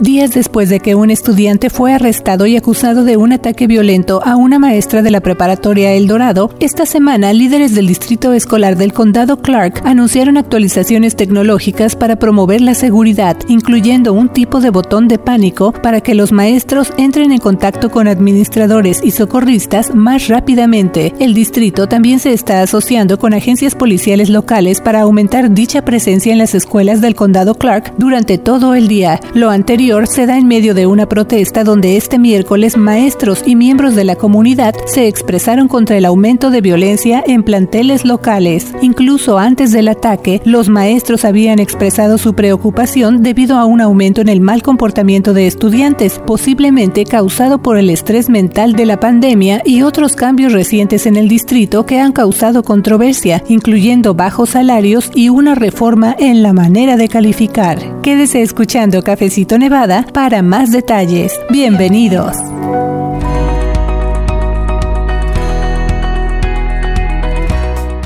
Días después de que un estudiante fue arrestado y acusado de un ataque violento a una maestra de la preparatoria El Dorado, esta semana líderes del distrito escolar del condado Clark anunciaron actualizaciones tecnológicas para promover la seguridad, incluyendo un tipo de botón de pánico para que los maestros entren en contacto con administradores y socorristas más rápidamente. El distrito también se está asociando con agencias policiales locales para aumentar dicha presencia en las escuelas del condado Clark durante todo el día. Lo anterior se da en medio de una protesta donde este miércoles maestros y miembros de la comunidad se expresaron contra el aumento de violencia en planteles locales. Incluso antes del ataque, los maestros habían expresado su preocupación debido a un aumento en el mal comportamiento de estudiantes, posiblemente causado por el estrés mental de la pandemia y otros cambios recientes en el distrito que han causado controversia, incluyendo bajos salarios y una reforma en la manera de calificar. Quédese escuchando Cafecito Nevada para más detalles. Bienvenidos.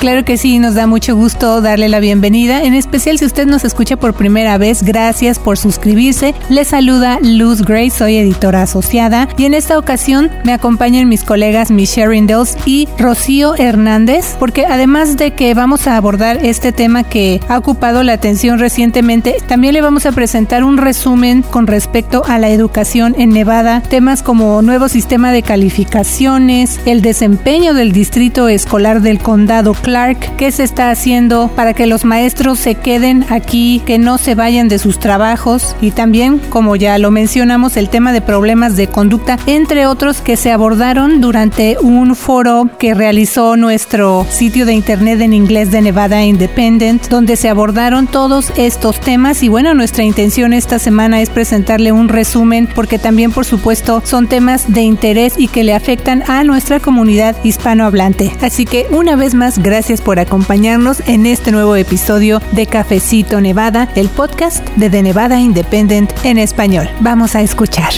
Claro que sí, nos da mucho gusto darle la bienvenida, en especial si usted nos escucha por primera vez, gracias por suscribirse. Le saluda Luz Gray, soy editora asociada y en esta ocasión me acompañan mis colegas Michelle Rindels y Rocío Hernández, porque además de que vamos a abordar este tema que ha ocupado la atención recientemente, también le vamos a presentar un resumen con respecto a la educación en Nevada, temas como nuevo sistema de calificaciones, el desempeño del distrito escolar del condado Clark, qué se está haciendo para que los maestros se queden aquí, que no se vayan de sus trabajos y también, como ya lo mencionamos, el tema de problemas de conducta, entre otros que se abordaron durante un foro que realizó nuestro sitio de internet en inglés de Nevada Independent, donde se abordaron todos estos temas y bueno, nuestra intención esta semana es presentarle un resumen porque también por supuesto son temas de interés y que le afectan a nuestra comunidad hispanohablante. Así que una vez más, gracias gracias por acompañarnos en este nuevo episodio de Cafecito Nevada, el podcast de The Nevada Independent en español. Vamos a escuchar.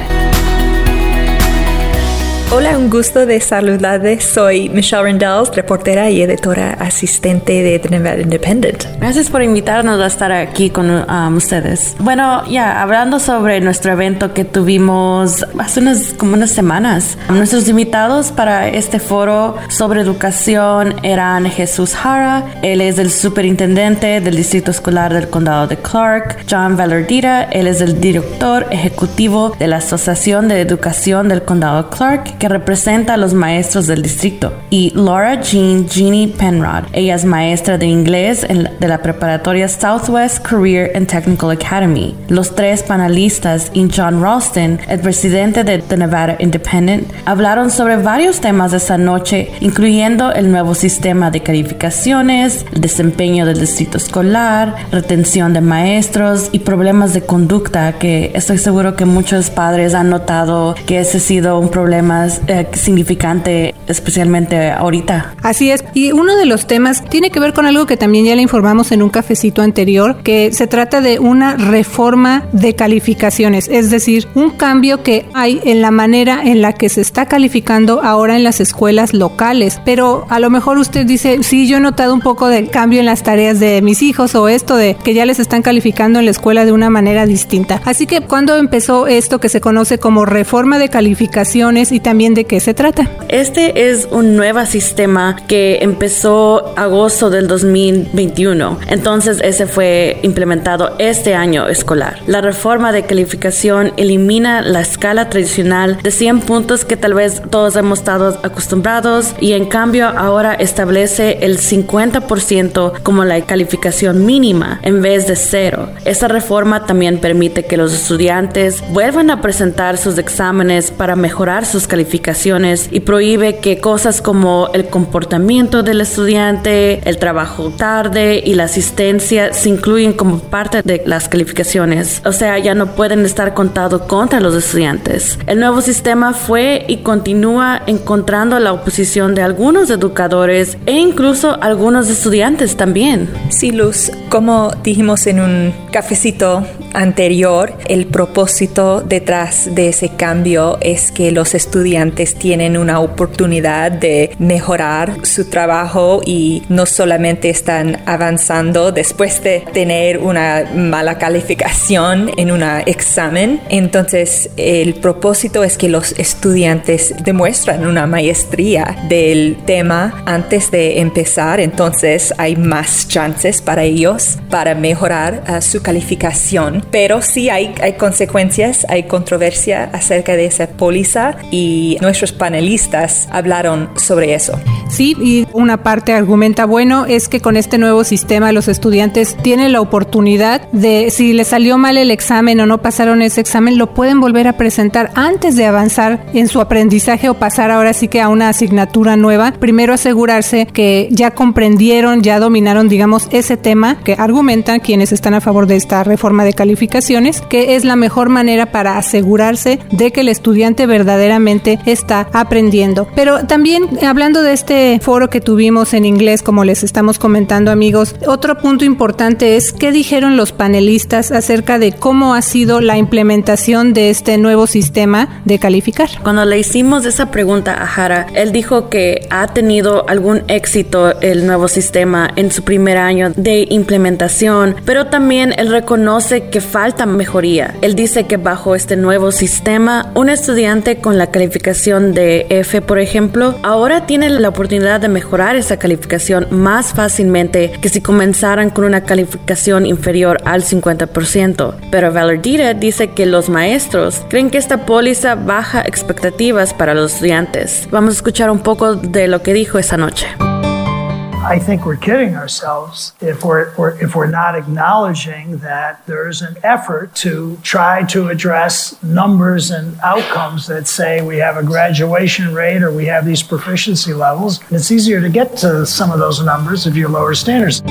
Hola, un gusto de saludarles. Soy Michelle Rendells, reportera y editora asistente de The Nevada Independent. Gracias por invitarnos a estar aquí con um, ustedes. Bueno, ya hablando sobre nuestro evento que tuvimos hace unas como unas semanas. Nuestros invitados para este foro sobre educación eran Jesús Jara, él es el superintendente del distrito escolar del condado de Clark, John Valardita, él es el director ejecutivo de la Asociación de Educación del condado de Clark que representa a los maestros del distrito, y Laura Jean Jeannie Penrod. Ella es maestra de inglés de la preparatoria Southwest Career and Technical Academy. Los tres panelistas y John Ralston, el presidente de The Nevada Independent, hablaron sobre varios temas esa noche, incluyendo el nuevo sistema de calificaciones, el desempeño del distrito escolar, retención de maestros y problemas de conducta que estoy seguro que muchos padres han notado que ese ha sido un problema eh, significante, especialmente ahorita. Así es. Y uno de los temas tiene que ver con algo que también ya le informamos en un cafecito anterior, que se trata de una reforma de calificaciones, es decir, un cambio que hay en la manera en la que se está calificando ahora en las escuelas locales. Pero a lo mejor usted dice, sí, yo he notado un poco del cambio en las tareas de mis hijos o esto de que ya les están calificando en la escuela de una manera distinta. Así que cuando empezó esto que se conoce como reforma de calificaciones y también de qué se trata. Este es un nuevo sistema que empezó agosto del 2021. Entonces ese fue implementado este año escolar. La reforma de calificación elimina la escala tradicional de 100 puntos que tal vez todos hemos estado acostumbrados y en cambio ahora establece el 50% como la calificación mínima en vez de cero. Esta reforma también permite que los estudiantes vuelvan a presentar sus exámenes para mejorar sus calificaciones y prohíbe que cosas como el comportamiento del estudiante, el trabajo tarde y la asistencia se incluyen como parte de las calificaciones. O sea, ya no pueden estar contados contra los estudiantes. El nuevo sistema fue y continúa encontrando la oposición de algunos educadores e incluso algunos estudiantes también. Sí, Luz, como dijimos en un cafecito anterior, el propósito detrás de ese cambio es que los estudiantes tienen una oportunidad oportunidad de mejorar su trabajo y no solamente están avanzando después de tener una mala calificación en un examen. Entonces, el propósito es que los estudiantes demuestran una maestría del tema antes de empezar. Entonces, hay más chances para ellos para mejorar uh, su calificación. Pero sí hay, hay consecuencias, hay controversia acerca de esa póliza y nuestros panelistas hablaron sobre eso. Sí, y una parte argumenta, bueno, es que con este nuevo sistema los estudiantes tienen la oportunidad de, si les salió mal el examen o no pasaron ese examen, lo pueden volver a presentar antes de avanzar en su aprendizaje o pasar ahora sí que a una asignatura nueva. Primero asegurarse que ya comprendieron, ya dominaron, digamos, ese tema que argumentan quienes están a favor de esta reforma de calificaciones, que es la mejor manera para asegurarse de que el estudiante verdaderamente está aprendiendo. Pero también hablando de este foro que tuvimos en inglés, como les estamos comentando amigos, otro punto importante es qué dijeron los panelistas acerca de cómo ha sido la implementación de este nuevo sistema de calificar. Cuando le hicimos esa pregunta a Jara, él dijo que ha tenido algún éxito el nuevo sistema en su primer año de implementación, pero también él reconoce que falta mejoría. Él dice que bajo este nuevo sistema, un estudiante con la calificación de F, por ejemplo, ahora tiene la oportunidad de mejorar esa calificación más fácilmente que si comenzaran con una calificación inferior al 50%. Pero Valerdita dice que los maestros creen que esta póliza baja expectativas para los estudiantes. Vamos a escuchar un poco de lo que dijo esa noche. I think we're kidding ourselves if we're, we're, if we're not acknowledging that there's an effort to try to address numbers and outcomes that say we have a graduation rate or we have these proficiency levels. it's easier to get to some of those numbers if you lower standards.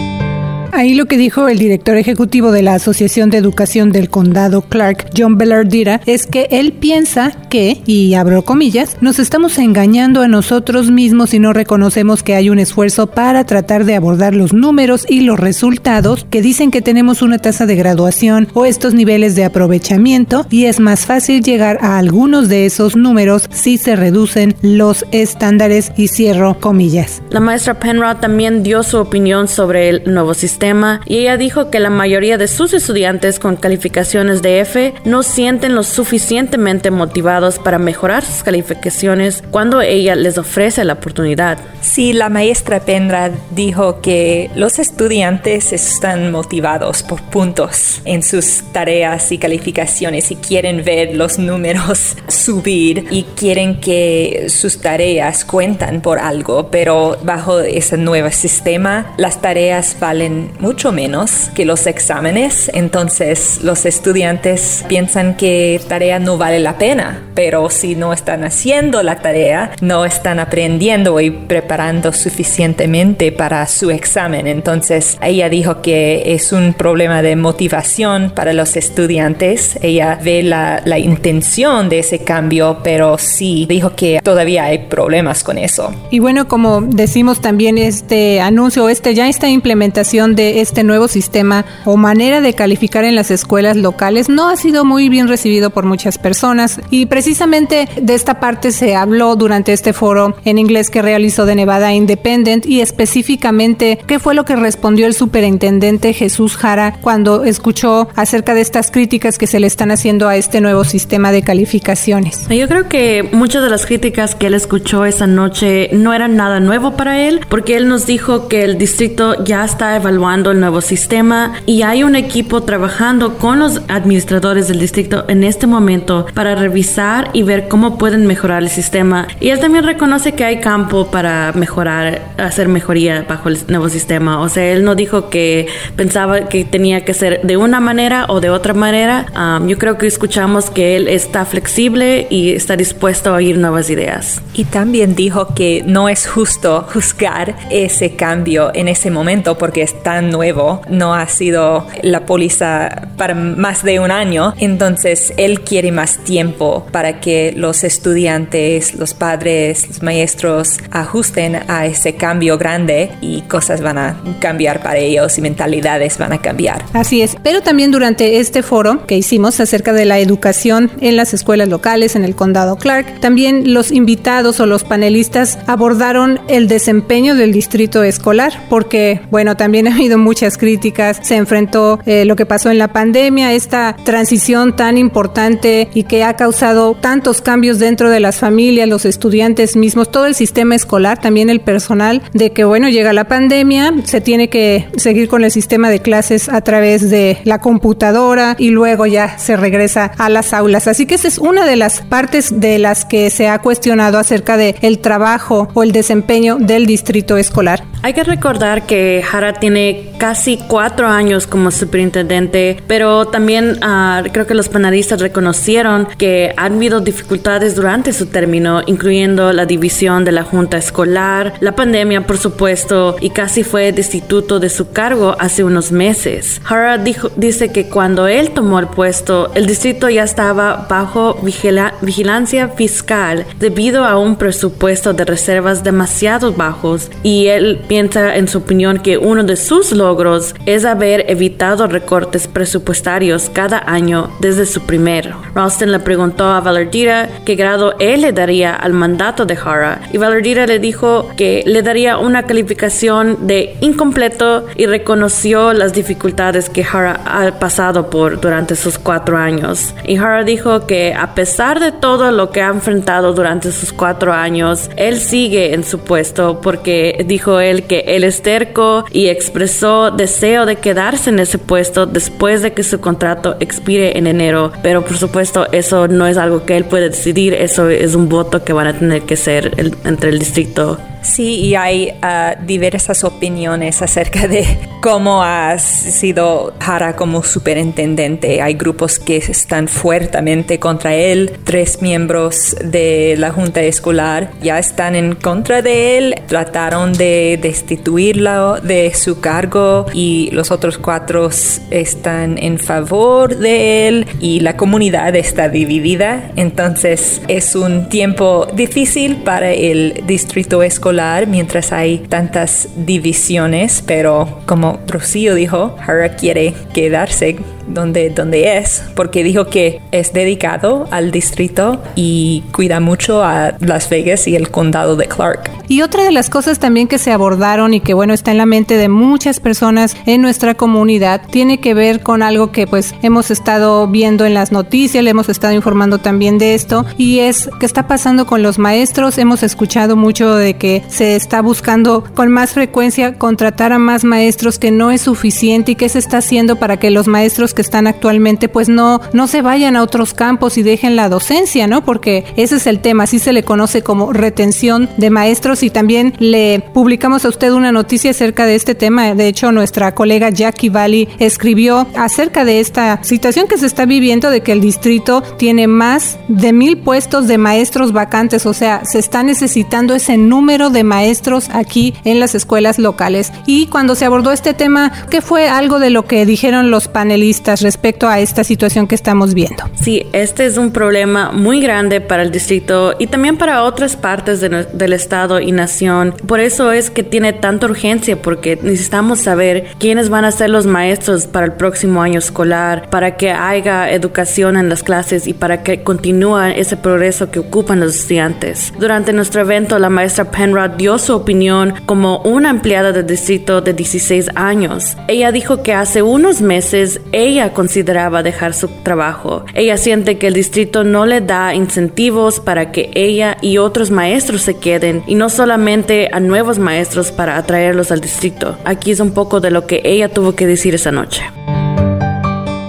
Ahí lo que dijo el director ejecutivo de la Asociación de Educación del Condado Clark, John Bellardira, es que él piensa que, y abro comillas, nos estamos engañando a nosotros mismos y no reconocemos que hay un esfuerzo para tratar de abordar los números y los resultados que dicen que tenemos una tasa de graduación o estos niveles de aprovechamiento y es más fácil llegar a algunos de esos números si se reducen los estándares y cierro comillas. La maestra Penrod también dio su opinión sobre el nuevo sistema y ella dijo que la mayoría de sus estudiantes con calificaciones de F no sienten lo suficientemente motivados para mejorar sus calificaciones cuando ella les ofrece la oportunidad. Sí, la maestra Pendra dijo que los estudiantes están motivados por puntos en sus tareas y calificaciones y quieren ver los números subir y quieren que sus tareas cuentan por algo, pero bajo ese nuevo sistema las tareas valen mucho menos que los exámenes, entonces los estudiantes piensan que tarea no vale la pena, pero si no están haciendo la tarea, no están aprendiendo y preparando suficientemente para su examen. Entonces ella dijo que es un problema de motivación para los estudiantes. Ella ve la, la intención de ese cambio, pero sí dijo que todavía hay problemas con eso. Y bueno, como decimos también este anuncio, este ya esta implementación de este nuevo sistema o manera de calificar en las escuelas locales no ha sido muy bien recibido por muchas personas y precisamente de esta parte se habló durante este foro en inglés que realizó de Nevada Independent y específicamente qué fue lo que respondió el superintendente Jesús Jara cuando escuchó acerca de estas críticas que se le están haciendo a este nuevo sistema de calificaciones. Yo creo que muchas de las críticas que él escuchó esa noche no eran nada nuevo para él porque él nos dijo que el distrito ya está evaluando el nuevo sistema y hay un equipo trabajando con los administradores del distrito en este momento para revisar y ver cómo pueden mejorar el sistema. Y él también reconoce que hay campo para mejorar, hacer mejoría bajo el nuevo sistema. O sea, él no dijo que pensaba que tenía que ser de una manera o de otra manera. Um, yo creo que escuchamos que él está flexible y está dispuesto a oír nuevas ideas. Y también dijo que no es justo juzgar ese cambio en ese momento porque están nuevo, no ha sido la póliza para más de un año, entonces él quiere más tiempo para que los estudiantes, los padres, los maestros ajusten a ese cambio grande y cosas van a cambiar para ellos y mentalidades van a cambiar. Así es, pero también durante este foro que hicimos acerca de la educación en las escuelas locales en el condado Clark, también los invitados o los panelistas abordaron el desempeño del distrito escolar, porque bueno, también muchas críticas, se enfrentó eh, lo que pasó en la pandemia, esta transición tan importante y que ha causado tantos cambios dentro de las familias, los estudiantes mismos, todo el sistema escolar, también el personal, de que bueno, llega la pandemia, se tiene que seguir con el sistema de clases a través de la computadora y luego ya se regresa a las aulas. Así que esa es una de las partes de las que se ha cuestionado acerca de el trabajo o el desempeño del distrito escolar. Hay que recordar que Jara tiene casi cuatro años como superintendente, pero también uh, creo que los panelistas reconocieron que han habido dificultades durante su término, incluyendo la división de la junta escolar, la pandemia, por supuesto, y casi fue destituto de su cargo hace unos meses. Jara dice que cuando él tomó el puesto, el distrito ya estaba bajo vigila vigilancia fiscal debido a un presupuesto de reservas demasiado bajos y él piensa en su opinión que uno de sus logros es haber evitado recortes presupuestarios cada año desde su primero. Ralston le preguntó a Valardira qué grado él le daría al mandato de Hara y Valardira le dijo que le daría una calificación de incompleto y reconoció las dificultades que Hara ha pasado por durante sus cuatro años. Y Hara dijo que a pesar de todo lo que ha enfrentado durante sus cuatro años, él sigue en su puesto porque dijo él que él es terco y expresó deseo de quedarse en ese puesto después de que su contrato expire en enero. Pero por supuesto eso no es algo que él puede decidir, eso es un voto que van a tener que ser entre el distrito Sí, y hay uh, diversas opiniones acerca de cómo ha sido Jara como superintendente. Hay grupos que están fuertemente contra él. Tres miembros de la junta escolar ya están en contra de él. Trataron de destituirlo de su cargo y los otros cuatro están en favor de él y la comunidad está dividida. Entonces es un tiempo difícil para el distrito escolar mientras hay tantas divisiones, pero como Rocío dijo, Hara quiere quedarse donde, donde es, porque dijo que es dedicado al distrito y cuida mucho a Las Vegas y el condado de Clark. Y otra de las cosas también que se abordaron y que bueno está en la mente de muchas personas en nuestra comunidad tiene que ver con algo que pues hemos estado viendo en las noticias, le hemos estado informando también de esto y es qué está pasando con los maestros. Hemos escuchado mucho de que se está buscando con más frecuencia contratar a más maestros que no es suficiente y qué se está haciendo para que los maestros que están actualmente pues no, no se vayan a otros campos y dejen la docencia, ¿no? Porque ese es el tema, así se le conoce como retención de maestros y también le publicamos a usted una noticia acerca de este tema. De hecho, nuestra colega Jackie Valley escribió acerca de esta situación que se está viviendo de que el distrito tiene más de mil puestos de maestros vacantes, o sea, se está necesitando ese número de maestros aquí en las escuelas locales. Y cuando se abordó este tema, ¿qué fue algo de lo que dijeron los panelistas? Respecto a esta situación que estamos viendo. Sí, este es un problema muy grande para el distrito y también para otras partes del estado y nación. Por eso es que tiene tanta urgencia porque necesitamos saber quiénes van a ser los maestros para el próximo año escolar, para que haya educación en las clases y para que continúe ese progreso que ocupan los estudiantes. Durante nuestro evento, la maestra Penrod dio su opinión como una empleada del distrito de 16 años. Ella dijo que hace unos meses ella consideraba dejar su trabajo. Ella siente que el distrito no le da incentivos para que ella y otros maestros se queden y no solamente a nuevos maestros para atraerlos al distrito. Aquí es un poco de lo que ella tuvo que decir esa noche.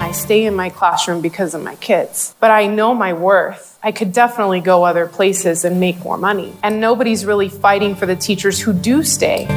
I stay in my classroom because of my kids, but I know my worth. I could definitely go other places and make more money. And nobody's really fighting for the teachers who do stay.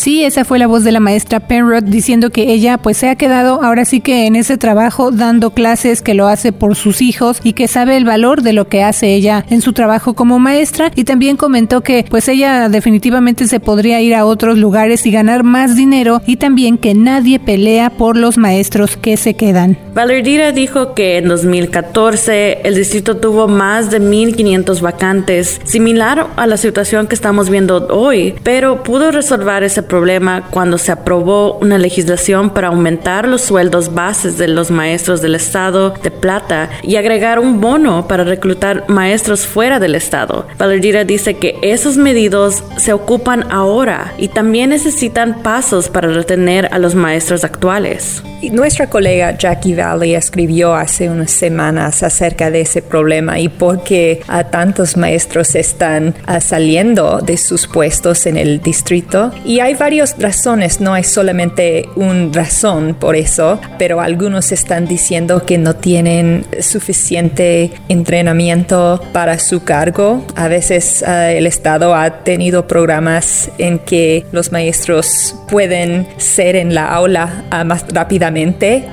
Sí, esa fue la voz de la maestra Penrod diciendo que ella pues se ha quedado ahora sí que en ese trabajo dando clases que lo hace por sus hijos y que sabe el valor de lo que hace ella en su trabajo como maestra y también comentó que pues ella definitivamente se podría ir a otros lugares y ganar más dinero y también que nadie pelea por los maestros que se quedan. Valeria dijo que en 2014 el distrito tuvo más de 1.500 vacantes, similar a la situación que estamos viendo hoy, pero pudo resolver ese problema cuando se aprobó una legislación para aumentar los sueldos bases de los maestros del estado de Plata y agregar un bono para reclutar maestros fuera del estado. Valeria dice que esos medidos se ocupan ahora y también necesitan pasos para retener a los maestros actuales. Nuestra colega Jackie Valley escribió hace unas semanas acerca de ese problema y por qué a tantos maestros están ah, saliendo de sus puestos en el distrito. Y hay varias razones, no hay solamente una razón por eso, pero algunos están diciendo que no tienen suficiente entrenamiento para su cargo. A veces ah, el Estado ha tenido programas en que los maestros pueden ser en la aula ah, más rápidamente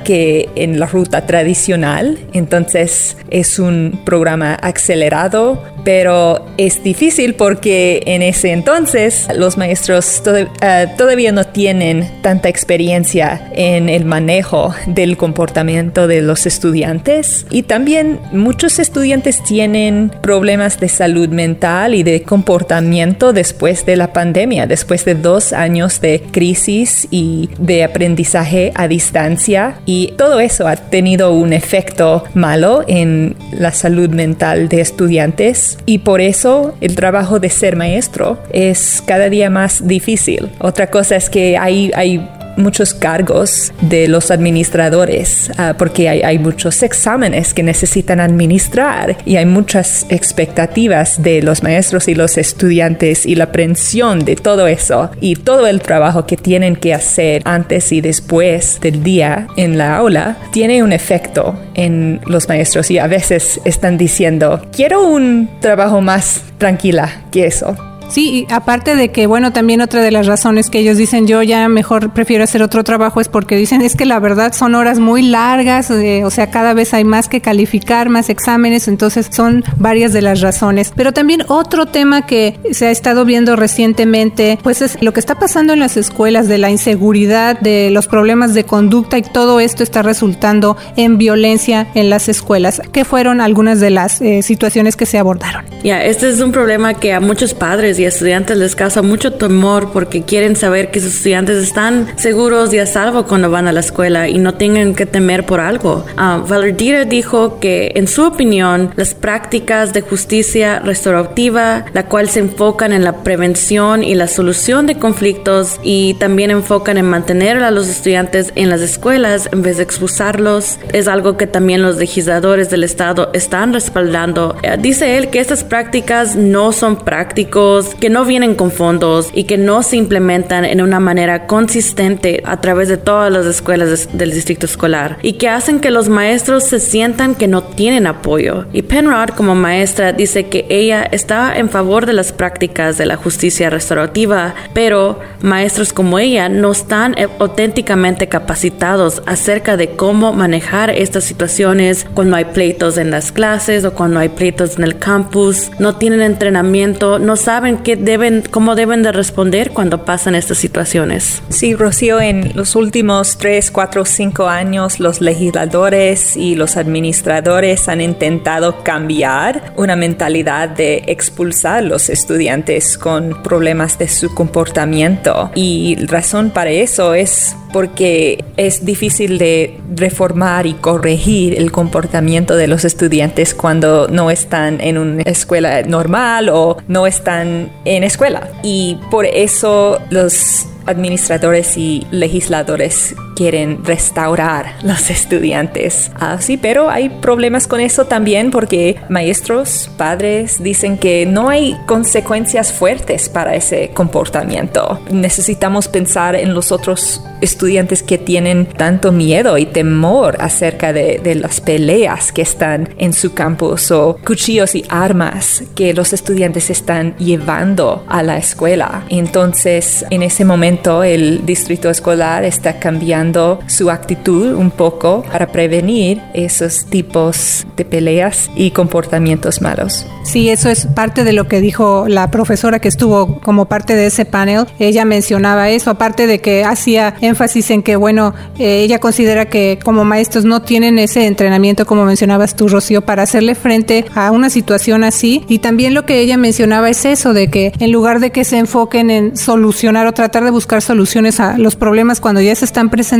que en la ruta tradicional. Entonces es un programa acelerado, pero es difícil porque en ese entonces los maestros eh, todavía no tienen tanta experiencia en el manejo del comportamiento de los estudiantes y también muchos estudiantes tienen problemas de salud mental y de comportamiento después de la pandemia, después de dos años de crisis y de aprendizaje a distancia. Y todo eso ha tenido un efecto malo en la salud mental de estudiantes y por eso el trabajo de ser maestro es cada día más difícil. Otra cosa es que hay, hay muchos cargos de los administradores ah, porque hay, muchos exámenes que necesitan administrar y hay muchas expectativas de los maestros y los estudiantes y la aprensión de todo eso y todo el trabajo que tienen que hacer antes y después del día en la aula tiene un efecto en los maestros y a veces están diciendo quiero un trabajo más tranquila que eso Sí, aparte de que, bueno, también otra de las razones que ellos dicen yo ya mejor prefiero hacer otro trabajo es porque dicen es que la verdad son horas muy largas, eh, o sea, cada vez hay más que calificar, más exámenes, entonces son varias de las razones. Pero también otro tema que se ha estado viendo recientemente, pues es lo que está pasando en las escuelas, de la inseguridad, de los problemas de conducta y todo esto está resultando en violencia en las escuelas. ¿Qué fueron algunas de las eh, situaciones que se abordaron? Ya, este es un problema que a muchos padres y estudiantes les causa mucho temor porque quieren saber que sus estudiantes están seguros y a salvo cuando van a la escuela y no tengan que temer por algo. Uh, Valerdira dijo que, en su opinión, las prácticas de justicia restaurativa, la cual se enfocan en la prevención y la solución de conflictos y también enfocan en mantener a los estudiantes en las escuelas en vez de expulsarlos, es algo que también los legisladores del Estado están respaldando. Uh, dice él que estas prácticas no son prácticos que no vienen con fondos y que no se implementan en una manera consistente a través de todas las escuelas del distrito escolar y que hacen que los maestros se sientan que no tienen apoyo. Y Penrod como maestra dice que ella está en favor de las prácticas de la justicia restaurativa, pero maestros como ella no están auténticamente capacitados acerca de cómo manejar estas situaciones cuando hay pleitos en las clases o cuando hay pleitos en el campus, no tienen entrenamiento, no saben deben, cómo deben de responder cuando pasan estas situaciones. Sí, Rocío, en los últimos 3, 4, 5 años los legisladores y los administradores han intentado cambiar una mentalidad de expulsar a los estudiantes con problemas de su comportamiento. Y razón para eso es porque es difícil de reformar y corregir el comportamiento de los estudiantes cuando no están en una escuela normal o no están en escuela. Y por eso los administradores y legisladores quieren restaurar los estudiantes. Ah, sí, pero hay problemas con eso también porque maestros, padres dicen que no hay consecuencias fuertes para ese comportamiento. Necesitamos pensar en los otros estudiantes que tienen tanto miedo y temor acerca de, de las peleas que están en su campus o cuchillos y armas que los estudiantes están llevando a la escuela. Entonces, en ese momento, el distrito escolar está cambiando su actitud un poco para prevenir esos tipos de peleas y comportamientos malos. Sí, eso es parte de lo que dijo la profesora que estuvo como parte de ese panel. Ella mencionaba eso, aparte de que hacía énfasis en que, bueno, eh, ella considera que como maestros no tienen ese entrenamiento, como mencionabas tú, Rocío, para hacerle frente a una situación así. Y también lo que ella mencionaba es eso, de que en lugar de que se enfoquen en solucionar o tratar de buscar soluciones a los problemas cuando ya se están presentando,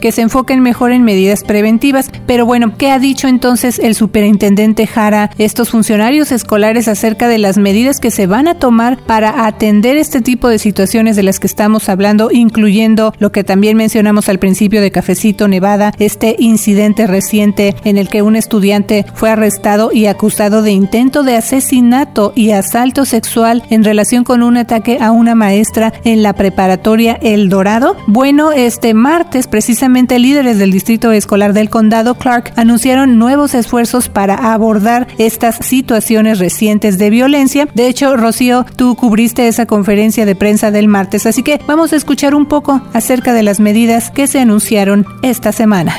que se enfoquen mejor en medidas preventivas. Pero bueno, ¿qué ha dicho entonces el superintendente Jara, estos funcionarios escolares acerca de las medidas que se van a tomar para atender este tipo de situaciones de las que estamos hablando, incluyendo lo que también mencionamos al principio de Cafecito Nevada, este incidente reciente en el que un estudiante fue arrestado y acusado de intento de asesinato y asalto sexual en relación con un ataque a una maestra en la preparatoria El Dorado? Bueno, este martes precisamente líderes del distrito escolar del condado Clark anunciaron nuevos esfuerzos para abordar estas situaciones recientes de violencia. De hecho, Rocío, tú cubriste esa conferencia de prensa del martes, así que vamos a escuchar un poco acerca de las medidas que se anunciaron esta semana.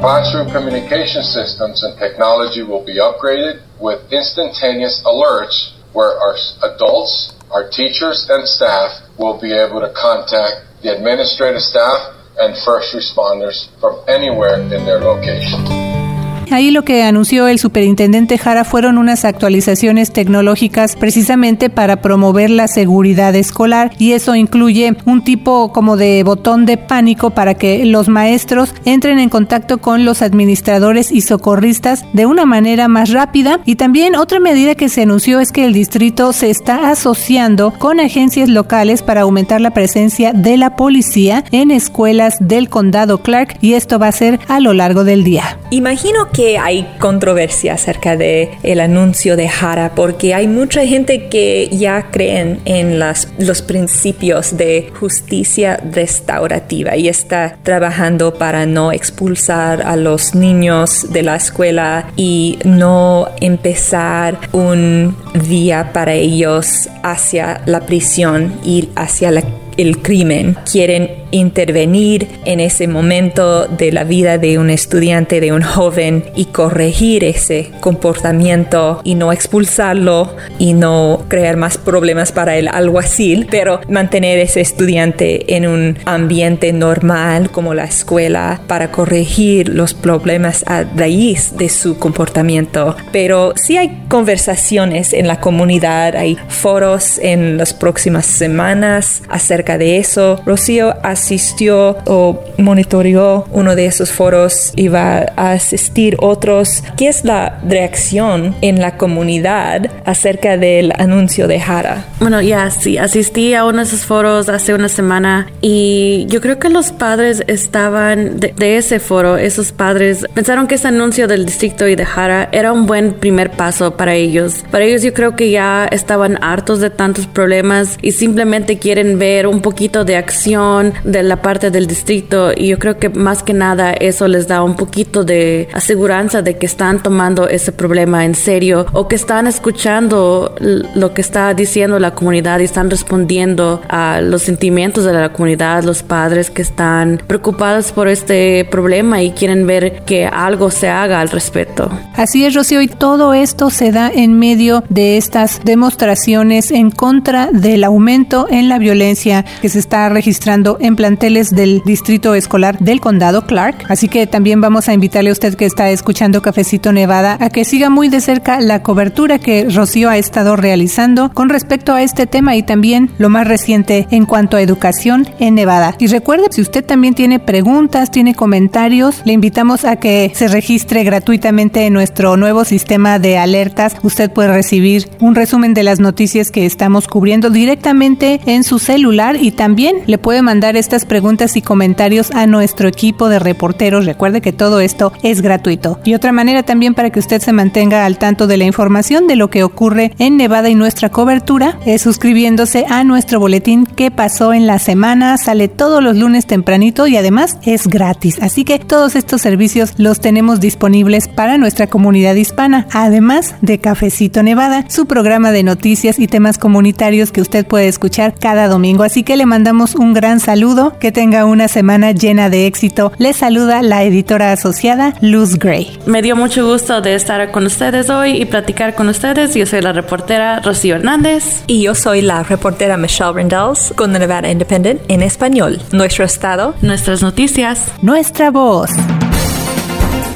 Classroom communication systems and technology will be upgraded with instantaneous alerts where our adults, our teachers, and staff will be able to contact the administrative staff and first responders from anywhere in their location. Ahí lo que anunció el superintendente Jara fueron unas actualizaciones tecnológicas precisamente para promover la seguridad escolar y eso incluye un tipo como de botón de pánico para que los maestros entren en contacto con los administradores y socorristas de una manera más rápida y también otra medida que se anunció es que el distrito se está asociando con agencias locales para aumentar la presencia de la policía en escuelas del condado Clark y esto va a ser a lo largo del día. Imagino que hay controversia acerca de el anuncio de Jara porque hay mucha gente que ya creen en los principios de justicia restaurativa y está trabajando para no expulsar a los niños de la escuela y no empezar un día para ellos hacia la prisión, ir hacia la el crimen, quieren intervenir en ese momento de la vida de un estudiante, de un joven y corregir ese comportamiento y no expulsarlo y no crear más problemas para el alguacil, pero mantener ese estudiante en un ambiente normal como la escuela para corregir los problemas a raíz de su comportamiento. Pero sí hay conversaciones en la comunidad, hay foros en las próximas semanas acerca de eso. Rocío asistió o monitoreó uno de esos foros y va a asistir otros. ¿Qué es la reacción en la comunidad acerca del anuncio de Jara? Bueno, ya sí, asistí a uno de esos foros hace una semana y yo creo que los padres estaban de, de ese foro, esos padres pensaron que ese anuncio del distrito y de Jara era un buen primer paso para ellos. Para ellos yo creo que ya estaban hartos de tantos problemas y simplemente quieren ver un poquito de acción de la parte del distrito y yo creo que más que nada eso les da un poquito de aseguranza de que están tomando ese problema en serio o que están escuchando lo que está diciendo la comunidad y están respondiendo a los sentimientos de la comunidad, los padres que están preocupados por este problema y quieren ver que algo se haga al respecto. Así es, Rocío, y todo esto se da en medio de estas demostraciones en contra del aumento en la violencia que se está registrando en planteles del distrito escolar del condado Clark. Así que también vamos a invitarle a usted que está escuchando Cafecito Nevada a que siga muy de cerca la cobertura que Rocío ha estado realizando con respecto a este tema y también lo más reciente en cuanto a educación en Nevada. Y recuerde, si usted también tiene preguntas, tiene comentarios, le invitamos a que se registre gratuitamente en nuestro nuevo sistema de alertas. Usted puede recibir un resumen de las noticias que estamos cubriendo directamente en su celular y también le puede mandar estas preguntas y comentarios a nuestro equipo de reporteros. Recuerde que todo esto es gratuito. Y otra manera también para que usted se mantenga al tanto de la información de lo que ocurre en Nevada y nuestra cobertura es suscribiéndose a nuestro boletín que pasó en la semana. Sale todos los lunes tempranito y además es gratis. Así que todos estos servicios los tenemos disponibles para nuestra comunidad hispana, además de Cafecito Nevada, su programa de noticias y temas comunitarios que usted puede escuchar cada domingo. Así que le mandamos un gran saludo, que tenga una semana llena de éxito. Le saluda la editora asociada Luz Gray. Me dio mucho gusto de estar con ustedes hoy y platicar con ustedes. Yo soy la reportera Rocío Hernández. Y yo soy la reportera Michelle Rendells con The Nevada Independent en español. Nuestro estado, nuestras noticias, nuestra voz.